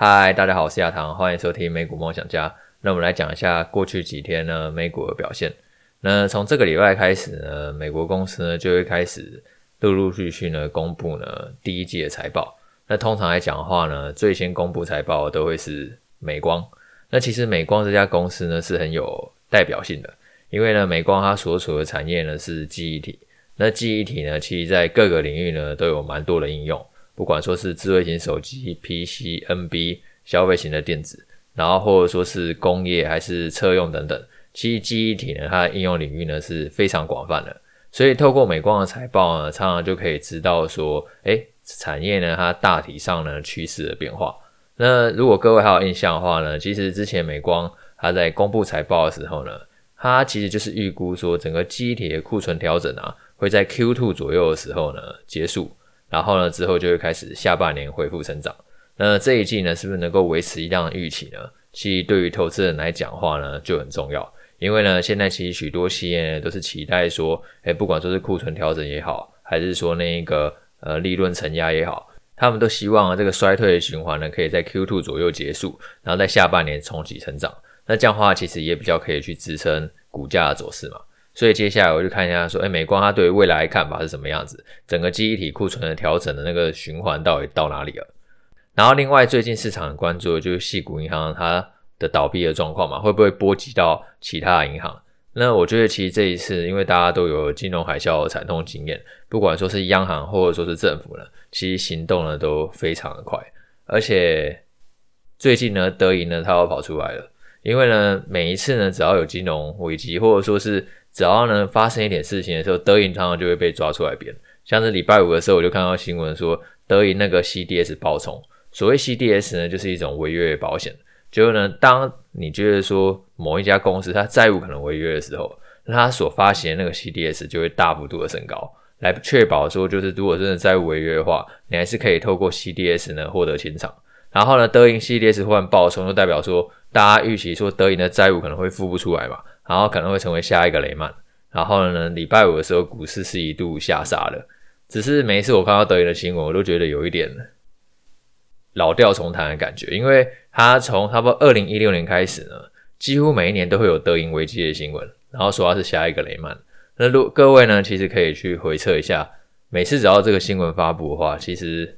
嗨，大家好，我是亚堂，欢迎收听美股梦想家。那我们来讲一下过去几天呢美股的表现。那从这个礼拜开始呢，美国公司呢就会开始陆陆续续呢公布呢第一季的财报。那通常来讲的话呢，最先公布财报都会是美光。那其实美光这家公司呢是很有代表性的，因为呢美光它所处的产业呢是记忆体。那记忆体呢，其实在各个领域呢都有蛮多的应用。不管说是智慧型手机、PC、NB、消费型的电子，然后或者说是工业还是车用等等，其实记忆体呢，它的应用领域呢是非常广泛的。所以透过美光的财报呢，常常就可以知道说，诶，产业呢它大体上呢趋势的变化。那如果各位还有印象的话呢，其实之前美光它在公布财报的时候呢，它其实就是预估说整个记忆体的库存调整啊，会在 Q2 左右的时候呢结束。然后呢，之后就会开始下半年恢复成长。那这一季呢，是不是能够维持一样的预期呢？其实对于投资人来讲的话呢，就很重要。因为呢，现在其实许多企业呢都是期待说，诶，不管说是库存调整也好，还是说那个呃利润承压也好，他们都希望这个衰退的循环呢，可以在 Q2 左右结束，然后在下半年重启成长。那这样的话，其实也比较可以去支撑股价的走势嘛。所以接下来我就看一下，说，诶，美光它对未来看法是什么样子？整个记忆体库存的调整的那个循环到底到哪里了？然后另外最近市场很关注的就是矽谷银行它的倒闭的状况嘛，会不会波及到其他的银行？那我觉得其实这一次，因为大家都有金融海啸的惨痛经验，不管说是央行或者说是政府呢，其实行动呢都非常的快，而且最近呢，德银呢它又跑出来了，因为呢每一次呢只要有金融危机或者说是只要呢发生一点事情的时候，德银常常就会被抓出来编。像是礼拜五的时候，我就看到新闻说，德银那个 CDS 爆冲。所谓 CDS 呢，就是一种违约保险。就是呢，当你觉得说某一家公司它债务可能违约的时候，那它所发行的那个 CDS 就会大幅度的升高，来确保说，就是如果真的债务违约的话，你还是可以透过 CDS 呢获得清偿。然后呢，德银系列是忽然爆冲，就代表说大家预期说德银的债务可能会付不出来嘛。然后可能会成为下一个雷曼。然后呢，礼拜五的时候，股市是一度下杀的。只是每一次我看到德银的新闻，我都觉得有一点老调重弹的感觉，因为他从差不多二零一六年开始呢，几乎每一年都会有德银危机的新闻，然后说他是下一个雷曼。那如各位呢，其实可以去回测一下，每次只要这个新闻发布的话，其实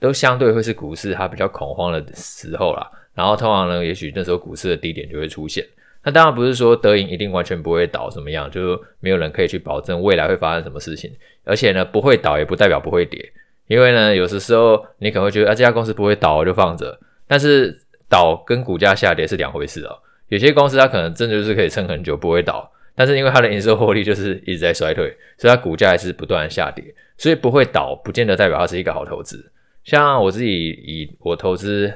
都相对会是股市它比较恐慌的时候啦。然后通常呢，也许那时候股市的低点就会出现。那当然不是说德银一定完全不会倒，怎么样，就没有人可以去保证未来会发生什么事情。而且呢，不会倒也不代表不会跌，因为呢，有的时候你可能会觉得啊，这家公司不会倒，就放着。但是倒跟股价下跌是两回事哦。有些公司它可能真的就是可以撑很久不会倒，但是因为它的营收获利就是一直在衰退，所以它股价还是不断下跌。所以不会倒，不见得代表它是一个好投资。像我自己以我投资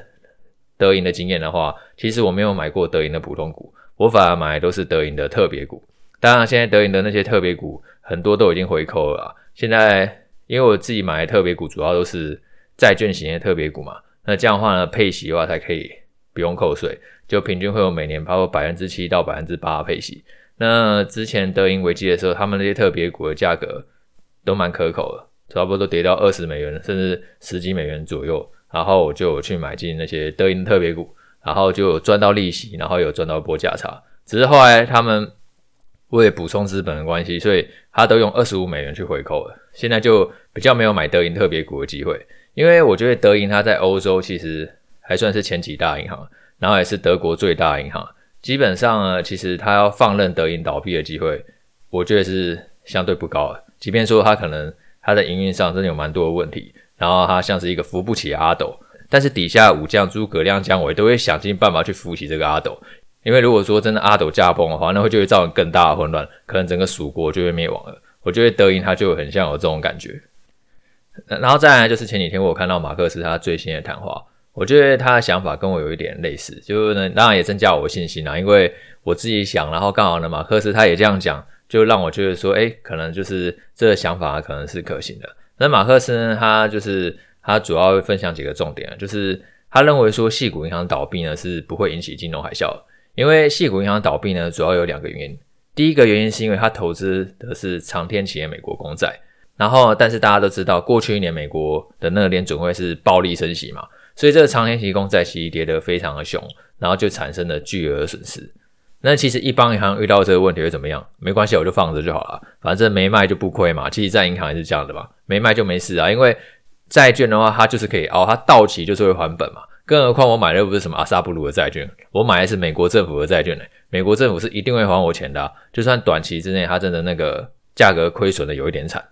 德银的经验的话，其实我没有买过德银的普通股。我反而买的都是德银的特别股，当然现在德银的那些特别股很多都已经回扣了。现在因为我自己买的特别股主要都是债券型的特别股嘛，那这样的话呢，配息的话才可以不用扣税，就平均会有每年包括百分之七到百分之八的配息。那之前德银危机的时候，他们那些特别股的价格都蛮可口的，差不多都跌到二十美元甚至十几美元左右，然后我就去买进那些德银特别股。然后就赚到利息，然后有赚到波价差。只是后来他们为了补充资本的关系，所以他都用二十五美元去回扣了。现在就比较没有买德银特别股的机会，因为我觉得德银它在欧洲其实还算是前几大银行，然后也是德国最大银行。基本上呢，其实他要放任德银倒闭的机会，我觉得是相对不高的。即便说他可能他的营运上真的有蛮多的问题，然后他像是一个扶不起的阿斗。但是底下武将诸葛亮、姜维都会想尽办法去扶起这个阿斗，因为如果说真的阿斗驾崩的话，那会就会造成更大的混乱，可能整个蜀国就会灭亡了。我觉得德银它就很像有这种感觉。然后再来就是前几天我看到马克思他最新的谈话，我觉得他的想法跟我有一点类似，就是呢，当然也增加我的信心啦，因为我自己想，然后刚好呢马克思他也这样讲，就让我觉得说，诶，可能就是这个想法可能是可行的。那马克思呢，他就是。他主要分享几个重点，就是他认为说，矽谷银行倒闭呢是不会引起金融海啸，因为矽谷银行倒闭呢主要有两个原因。第一个原因是因为他投资的是长天企业美国公债，然后但是大家都知道，过去一年美国的那个联准会是暴力升息嘛，所以这个长天期公债其实跌得非常的凶，然后就产生了巨额的损失。那其实一般银行遇到这个问题会怎么样？没关系，我就放着就好了，反正没卖就不亏嘛。其实，在银行也是这样的嘛，没卖就没事啊。因为债券的话，它就是可以哦，它到期就是会还本嘛。更何况我买的又不是什么阿萨布鲁的债券，我买的是美国政府的债券呢。美国政府是一定会还我钱的，就算短期之内它真的那个价格亏损的有一点惨。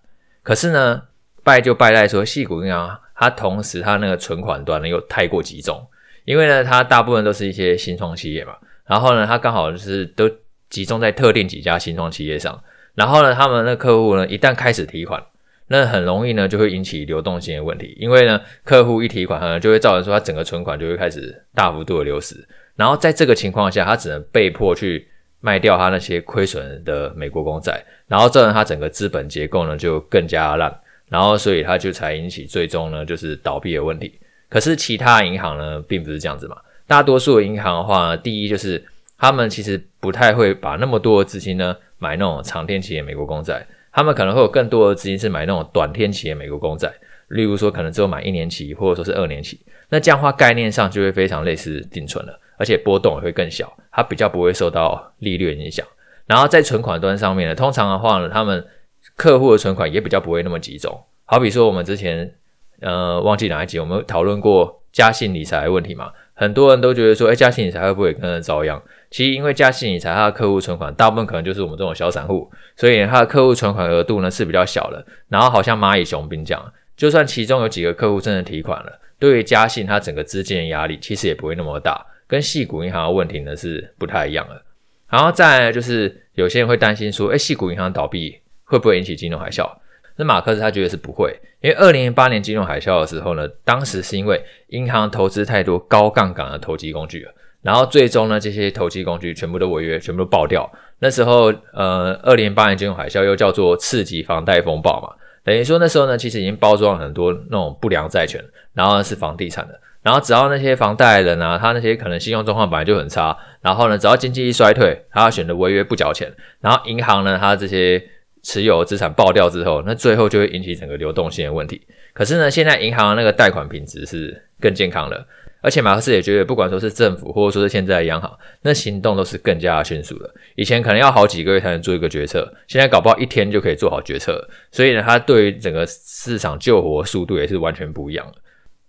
可是呢，败就败在说，矽谷银行它同时它那个存款端呢又太过集中，因为呢它大部分都是一些新创企业嘛。然后呢，它刚好就是都集中在特定几家新创企业上。然后呢，他们的客户呢，一旦开始提款，那很容易呢就会引起流动性的问题。因为呢，客户一提款，可能就会造成说他整个存款就会开始大幅度的流失。然后在这个情况下，他只能被迫去卖掉他那些亏损的美国公债，然后这样他整个资本结构呢就更加烂。然后所以他就才引起最终呢就是倒闭的问题。可是其他银行呢，并不是这样子嘛。大多数的银行的话，第一就是他们其实不太会把那么多的资金呢买那种长天期的美国公债，他们可能会有更多的资金是买那种短天期的美国公债，例如说可能只有买一年期或者说是二年期，那这样的话概念上就会非常类似定存了，而且波动也会更小，它比较不会受到利率影响。然后在存款端上面呢，通常的话呢，他们客户的存款也比较不会那么集中。好比说我们之前呃忘记哪一集我们讨论过嘉信理财的问题嘛。很多人都觉得说，哎，嘉信理财会不会跟着遭殃？其实，因为嘉信理财它的客户存款大部分可能就是我们这种小散户，所以它的客户存款额度呢是比较小的。然后，好像蚂蚁雄兵这样，就算其中有几个客户真的提款了，对于嘉信它整个资金的压力其实也不会那么大，跟矽谷银行的问题呢是不太一样的。然后再来就是有些人会担心说，哎，矽谷银行倒闭会不会引起金融海啸？那马克斯他觉得是不会，因为二零零八年金融海啸的时候呢，当时是因为银行投资太多高杠杆的投机工具了，然后最终呢，这些投机工具全部都违约，全部都爆掉。那时候，呃，二零零八年金融海啸又叫做次级房贷风暴嘛，等于说那时候呢，其实已经包装了很多那种不良债权，然后呢是房地产的，然后只要那些房贷人啊，他那些可能信用状况本来就很差，然后呢，只要经济一衰退，他要选择违约不缴钱，然后银行呢，他这些。持有资产爆掉之后，那最后就会引起整个流动性的问题。可是呢，现在银行的那个贷款品质是更健康了，而且马克思也觉得，不管说是政府或者说是现在的央行，那行动都是更加迅速的。以前可能要好几个月才能做一个决策，现在搞不好一天就可以做好决策。所以呢，他对于整个市场救活速度也是完全不一样的。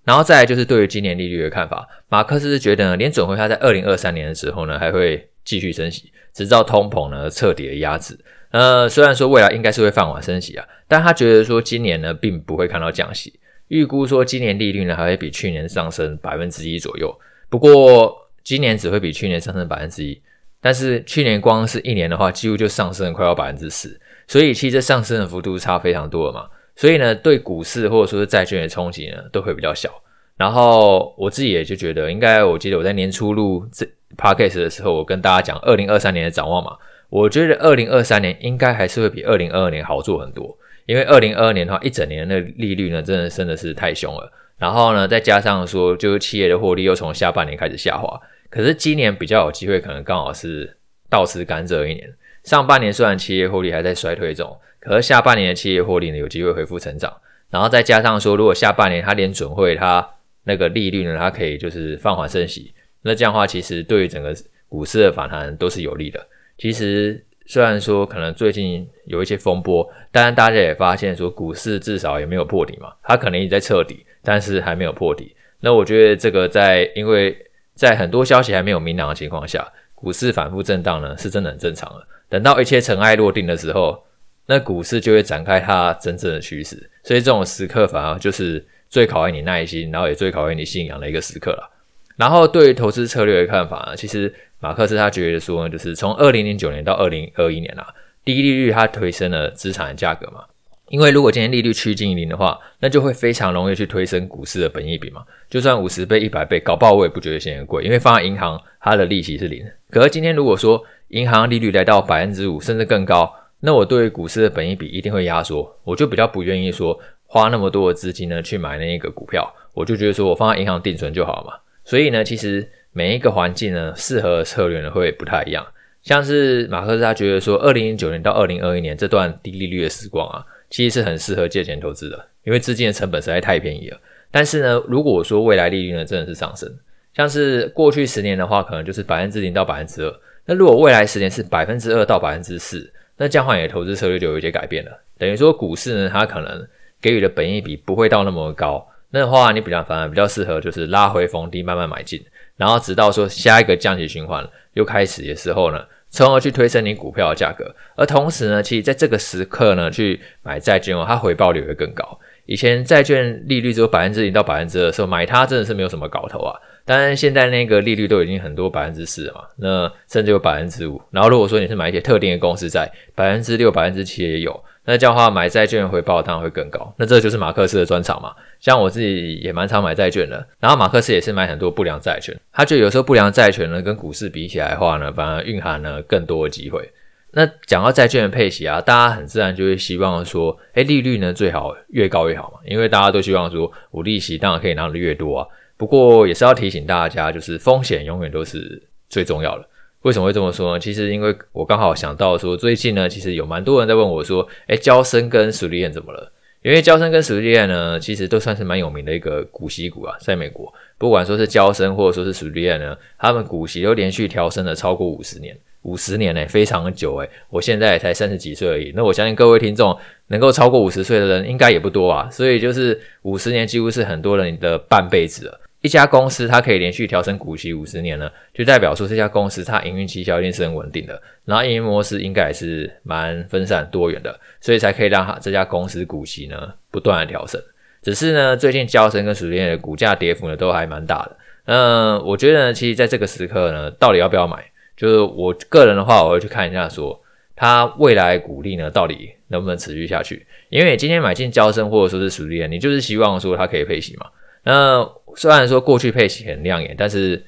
然后再来就是对于今年利率的看法，马克思是觉得呢，联准会他在二零二三年的时候呢，还会继续升息，直到通膨呢彻底的压制。呃，虽然说未来应该是会放缓升息啊，但他觉得说今年呢，并不会看到降息，预估说今年利率呢还会比去年上升百分之一左右。不过今年只会比去年上升百分之一，但是去年光是一年的话，几乎就上升了快要百分之十，所以其实这上升的幅度差非常多了嘛。所以呢，对股市或者说是债券的冲击呢，都会比较小。然后我自己也就觉得，应该我记得我在年初录这 podcast 的时候，我跟大家讲二零二三年的展望嘛。我觉得二零二三年应该还是会比二零二二年好做很多，因为二零二二年的话，一整年的利率呢，真的真的是太凶了。然后呢，再加上说，就是企业的获利又从下半年开始下滑。可是今年比较有机会，可能刚好是倒吃甘蔗一年。上半年虽然企业获利还在衰退中，可是下半年的企业获利呢，有机会恢复成长。然后再加上说，如果下半年它连准会它那个利率呢，它可以就是放缓升息，那这样的话，其实对于整个股市的反弹都是有利的。其实虽然说可能最近有一些风波，但大家也发现说股市至少也没有破底嘛，它可能也在测底，但是还没有破底。那我觉得这个在因为在很多消息还没有明朗的情况下，股市反复震荡呢，是真的很正常的。等到一切尘埃落定的时候，那股市就会展开它真正的趋势。所以这种时刻反而就是最考验你耐心，然后也最考验你信仰的一个时刻了。然后对于投资策略的看法呢，其实。马克思他觉得说呢，就是从二零零九年到二零二一年啊，低利率它推升了资产的价格嘛。因为如果今天利率趋近于零的话，那就会非常容易去推升股市的本益比嘛。就算五十倍、一百倍，搞不好我也不觉得现在贵，因为放在银行它的利息是零。可是今天如果说银行利率来到百分之五甚至更高，那我对于股市的本益比一定会压缩，我就比较不愿意说花那么多的资金呢去买那一个股票，我就觉得说我放在银行定存就好了嘛。所以呢，其实。每一个环境呢，适合的策略呢会不太一样。像是马克思他觉得说，二零零九年到二零二一年这段低利率的时光啊，其实是很适合借钱投资的，因为资金的成本实在太便宜了。但是呢，如果说未来利率呢真的是上升，像是过去十年的话，可能就是百分之零到百分之二。那如果未来十年是百分之二到百分之四，那这样的话你的投资策略就有一些改变了。等于说股市呢，它可能给予的本益比不会到那么高。那的话，你比较反而比较适合就是拉回逢低慢慢买进，然后直到说下一个降息循环又开始的时候呢，从而去推升你股票的价格。而同时呢，其实在这个时刻呢，去买债券哦，它回报率会更高。以前债券利率只有百分之零到百分之二的时候，买它真的是没有什么搞头啊。当然，现在那个利率都已经很多百分之四了嘛，那甚至有百分之五。然后如果说你是买一些特定的公司债，百分之六、百分之七也有。那这样的话，买债券回报当然会更高。那这就是马克思的专长嘛。像我自己也蛮常买债券的，然后马克思也是买很多不良债券。他就有时候不良债权呢，跟股市比起来的话呢，反而蕴含了更多的机会。那讲到债券的配息啊，大家很自然就会希望说，诶，利率呢最好越高越好嘛，因为大家都希望说，我利息当然可以拿的越多啊。不过也是要提醒大家，就是风险永远都是最重要的。为什么会这么说呢？其实因为我刚好想到说，最近呢，其实有蛮多人在问我说，诶，娇生跟史立燕怎么了？因为娇生跟史立燕呢，其实都算是蛮有名的一个股息股啊，在美国，不管说是娇生或者说是史立燕呢，他们股息都连续调升了超过五十年，五十年呢，非常久诶，我现在才三十几岁而已，那我相信各位听众能够超过五十岁的人应该也不多啊，所以就是五十年几乎是很多人的半辈子了。一家公司它可以连续调升股息五十年呢，就代表说这家公司它营运绩效一定是很稳定的，然后营运模式应该也是蛮分散多元的，所以才可以让它这家公司股息呢不断的调升。只是呢，最近交生跟史立燕的股价跌幅呢都还蛮大的。嗯，我觉得呢，其实在这个时刻呢，到底要不要买？就是我个人的话，我会去看一下说它未来股利呢到底能不能持续下去。因为今天买进交生或者说是史立燕，你就是希望说它可以配息嘛。那虽然说过去配息很亮眼，但是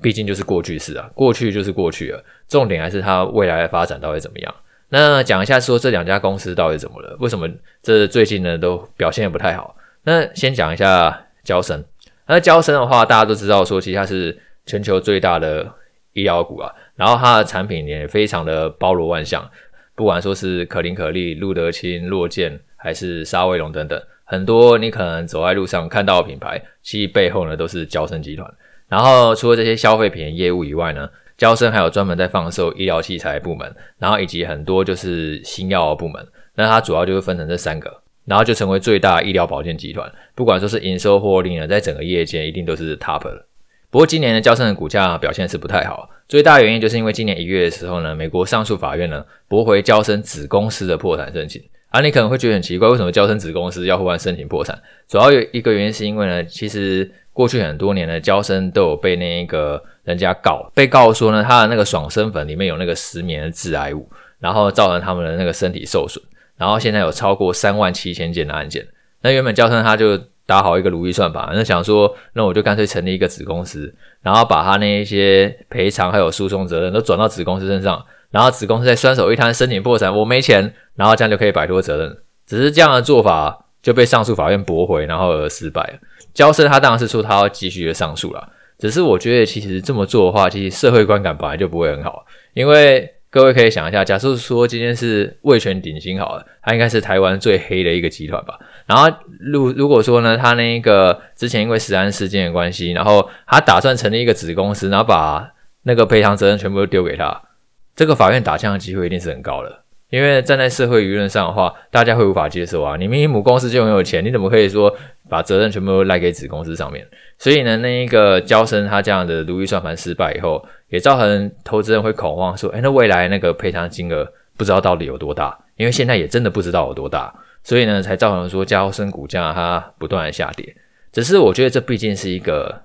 毕竟就是过去式啊，过去就是过去了。重点还是它未来的发展到底怎么样？那讲一下说这两家公司到底怎么了？为什么这最近呢都表现得不太好？那先讲一下交生。那交生的话，大家都知道说，其实它是全球最大的医药股啊，然后它的产品也非常的包罗万象，不管说是可伶可俐、路德清、洛健，还是沙威龙等等。很多你可能走在路上看到的品牌，其实背后呢都是娇生集团。然后除了这些消费品业务以外呢，娇生还有专门在放售医疗器材部门，然后以及很多就是新药部门。那它主要就是分成这三个，然后就成为最大医疗保健集团。不管说是营收获利呢，在整个业界一定都是 top 的。不过今年的娇生的股价表现是不太好，最大原因就是因为今年一月的时候呢，美国上诉法院呢驳回娇生子公司的破产申请。啊，你可能会觉得很奇怪，为什么娇生子公司要忽然申请破产？主要有一个原因是因为呢，其实过去很多年呢，娇生都有被那一个人家告，被告说呢，他的那个爽身粉里面有那个石棉的致癌物，然后造成他们的那个身体受损，然后现在有超过三万七千件的案件。那原本娇生他就打好一个如意算盘，那想说，那我就干脆成立一个子公司，然后把他那一些赔偿还有诉讼责任都转到子公司身上。然后子公司再双手一摊申请破产，我没钱，然后这样就可以摆脱责任。只是这样的做法就被上诉法院驳回，然后而失败了。娇生他当然是说他要继续的上诉啦，只是我觉得其实这么做的话，其实社会观感本来就不会很好。因为各位可以想一下，假设说今天是魏权鼎新好了，他应该是台湾最黑的一个集团吧。然后如如果说呢，他那一个之前因为食安事件的关系，然后他打算成立一个子公司，然后把那个赔偿责任全部都丢给他。这个法院打枪的机会一定是很高的，因为站在社会舆论上的话，大家会无法接受啊！你明明母公司就很有钱，你怎么可以说把责任全部都赖给子公司上面？所以呢，那一个交生他这样的如意算盘失败以后，也造成投资人会恐慌，说：哎，那未来那个赔偿金额不知道到底有多大？因为现在也真的不知道有多大，所以呢，才造成说交生股价它不断的下跌。只是我觉得这毕竟是一个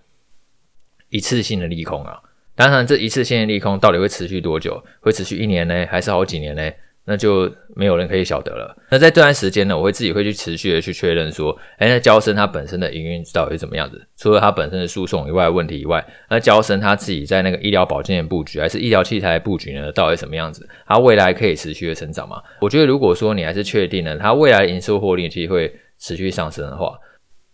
一次性的利空啊。当然，这一次性的利空到底会持续多久？会持续一年呢，还是好几年呢？那就没有人可以晓得了。那在这段时间呢，我会自己会去持续的去确认说，哎，那娇生它本身的营运到底是怎么样子？除了它本身的诉讼以外问题以外，那娇生它自己在那个医疗保健的布局，还是医疗器材的布局呢？到底什么样子？它未来可以持续的成长吗？我觉得，如果说你还是确定了它未来营收获利其实会持续上升的话，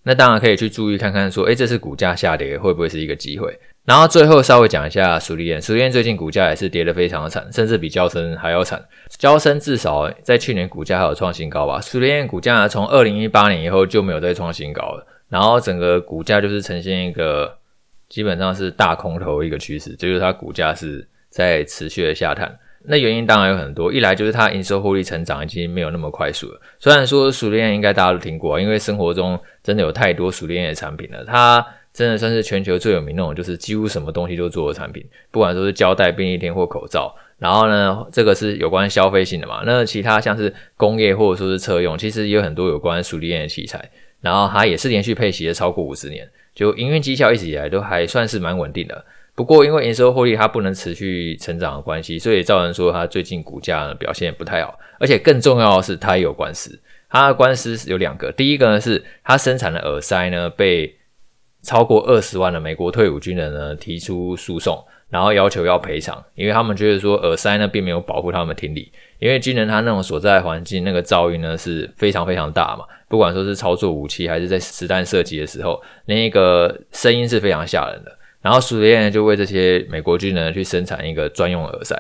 那当然可以去注意看看说，哎，这次股价下跌会不会是一个机会？然后最后稍微讲一下苏利燕，苏利燕最近股价也是跌得非常的惨，甚至比娇生还要惨。娇生至少在去年股价还有创新高吧，史立燕股价从二零一八年以后就没有再创新高了。然后整个股价就是呈现一个基本上是大空头一个趋势，就是它股价是在持续的下探。那原因当然有很多，一来就是它营收获利成长已经没有那么快速了。虽然说熟练应该大家都听过，因为生活中真的有太多熟练的产品了，它真的算是全球最有名那种，就是几乎什么东西都做的产品，不管说是胶带、便利贴或口罩。然后呢，这个是有关消费性的嘛？那其他像是工业或者说是车用，其实也有很多有关熟练的器材。然后它也是连续配息了超过五十年，就营运绩效一直以来都还算是蛮稳定的。不过，因为营收获利它不能持续成长的关系，所以造成说它最近股价表现不太好。而且更重要的是，它也有官司。它的官司有两个，第一个呢是它生产的耳塞呢被超过二十万的美国退伍军人呢提出诉讼，然后要求要赔偿，因为他们觉得说耳塞呢并没有保护他们听力，因为军人他那种所在环境那个噪音呢是非常非常大嘛，不管说是操作武器还是在实弹射击的时候，那个声音是非常吓人的。然后苏联呢就为这些美国军人去生产一个专用耳塞，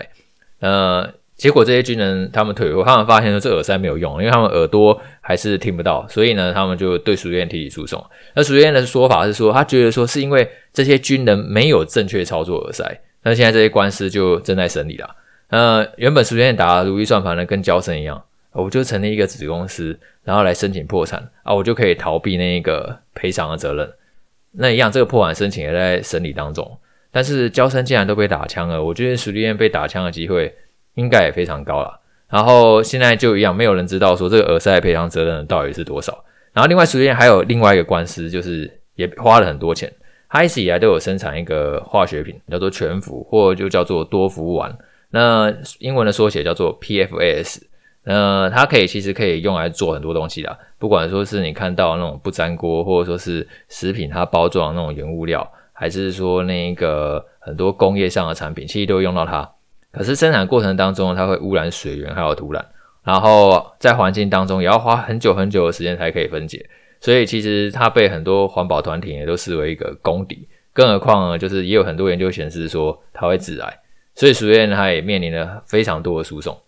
呃，结果这些军人他们退伍后，他们发现说这耳塞没有用，因为他们耳朵还是听不到，所以呢，他们就对苏院提起诉讼。那苏院的说法是说，他觉得说是因为这些军人没有正确操作耳塞，那现在这些官司就正在审理了。呃，原本苏院打如意算盘呢，跟娇生一样，我就成立一个子公司，然后来申请破产啊，我就可以逃避那个赔偿的责任。那一样，这个破产申请也在审理当中，但是娇生既然都被打枪了，我觉得实力燕被打枪的机会应该也非常高了。然后现在就一样，没有人知道说这个耳塞赔偿责任到底是多少。然后另外实力燕还有另外一个官司，就是也花了很多钱。它一直以来都有生产一个化学品，叫做全氟，或就叫做多氟烷。那英文的缩写叫做 PFAS。那，它可以其实可以用来做很多东西的，不管说是你看到那种不粘锅，或者说是食品它包装那种原物料，还是说那个很多工业上的产品，其实都会用到它。可是生产过程当中，它会污染水源还有土壤，然后在环境当中也要花很久很久的时间才可以分解，所以其实它被很多环保团体也都视为一个公敌。更何况，就是也有很多研究显示说它会致癌，所以苏联它也面临了非常多的诉讼。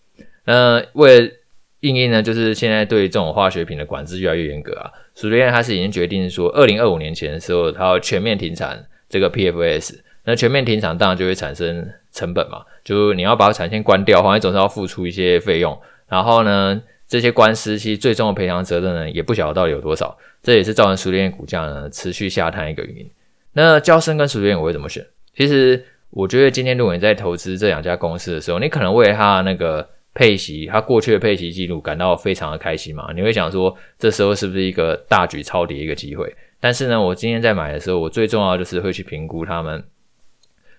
那为了应应呢，就是现在对这种化学品的管制越来越严格啊。苏联它是已经决定说，二零二五年前的时候，它要全面停产这个 PFS。那全面停产当然就会产生成本嘛，就你要把产线关掉，或者总是要付出一些费用。然后呢，这些官司其实最终的赔偿责任呢，也不晓得到底有多少。这也是造成苏联股价呢持续下探一个原因。那交生跟苏联我会怎么选？其实我觉得今天如果你在投资这两家公司的时候，你可能为了它那个。配息，他过去的配息记录感到非常的开心嘛？你会想说，这时候是不是一个大举抄底一个机会？但是呢，我今天在买的时候，我最重要就是会去评估他们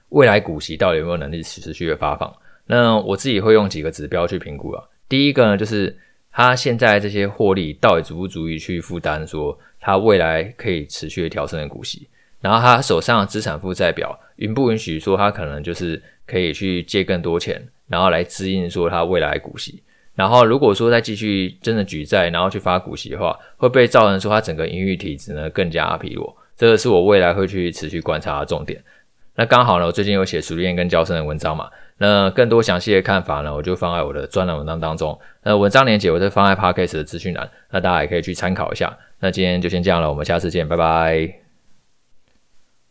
未来股息到底有没有能力持续的发放。那我自己会用几个指标去评估啊。第一个呢，就是他现在这些获利到底足不足以去负担说他未来可以持续的调升的股息？然后他手上的资产负债表允不允许说他可能就是可以去借更多钱？然后来支应说它未来股息，然后如果说再继续真的举债，然后去发股息的话，会不会造成说它整个营运体质呢更加疲弱？这个是我未来会去持续观察的重点。那刚好呢，我最近有写熟练跟教生的文章嘛，那更多详细的看法呢，我就放在我的专栏文章当中。那文章连接我是放在 Podcast 的资讯栏，那大家也可以去参考一下。那今天就先这样了，我们下次见，拜拜。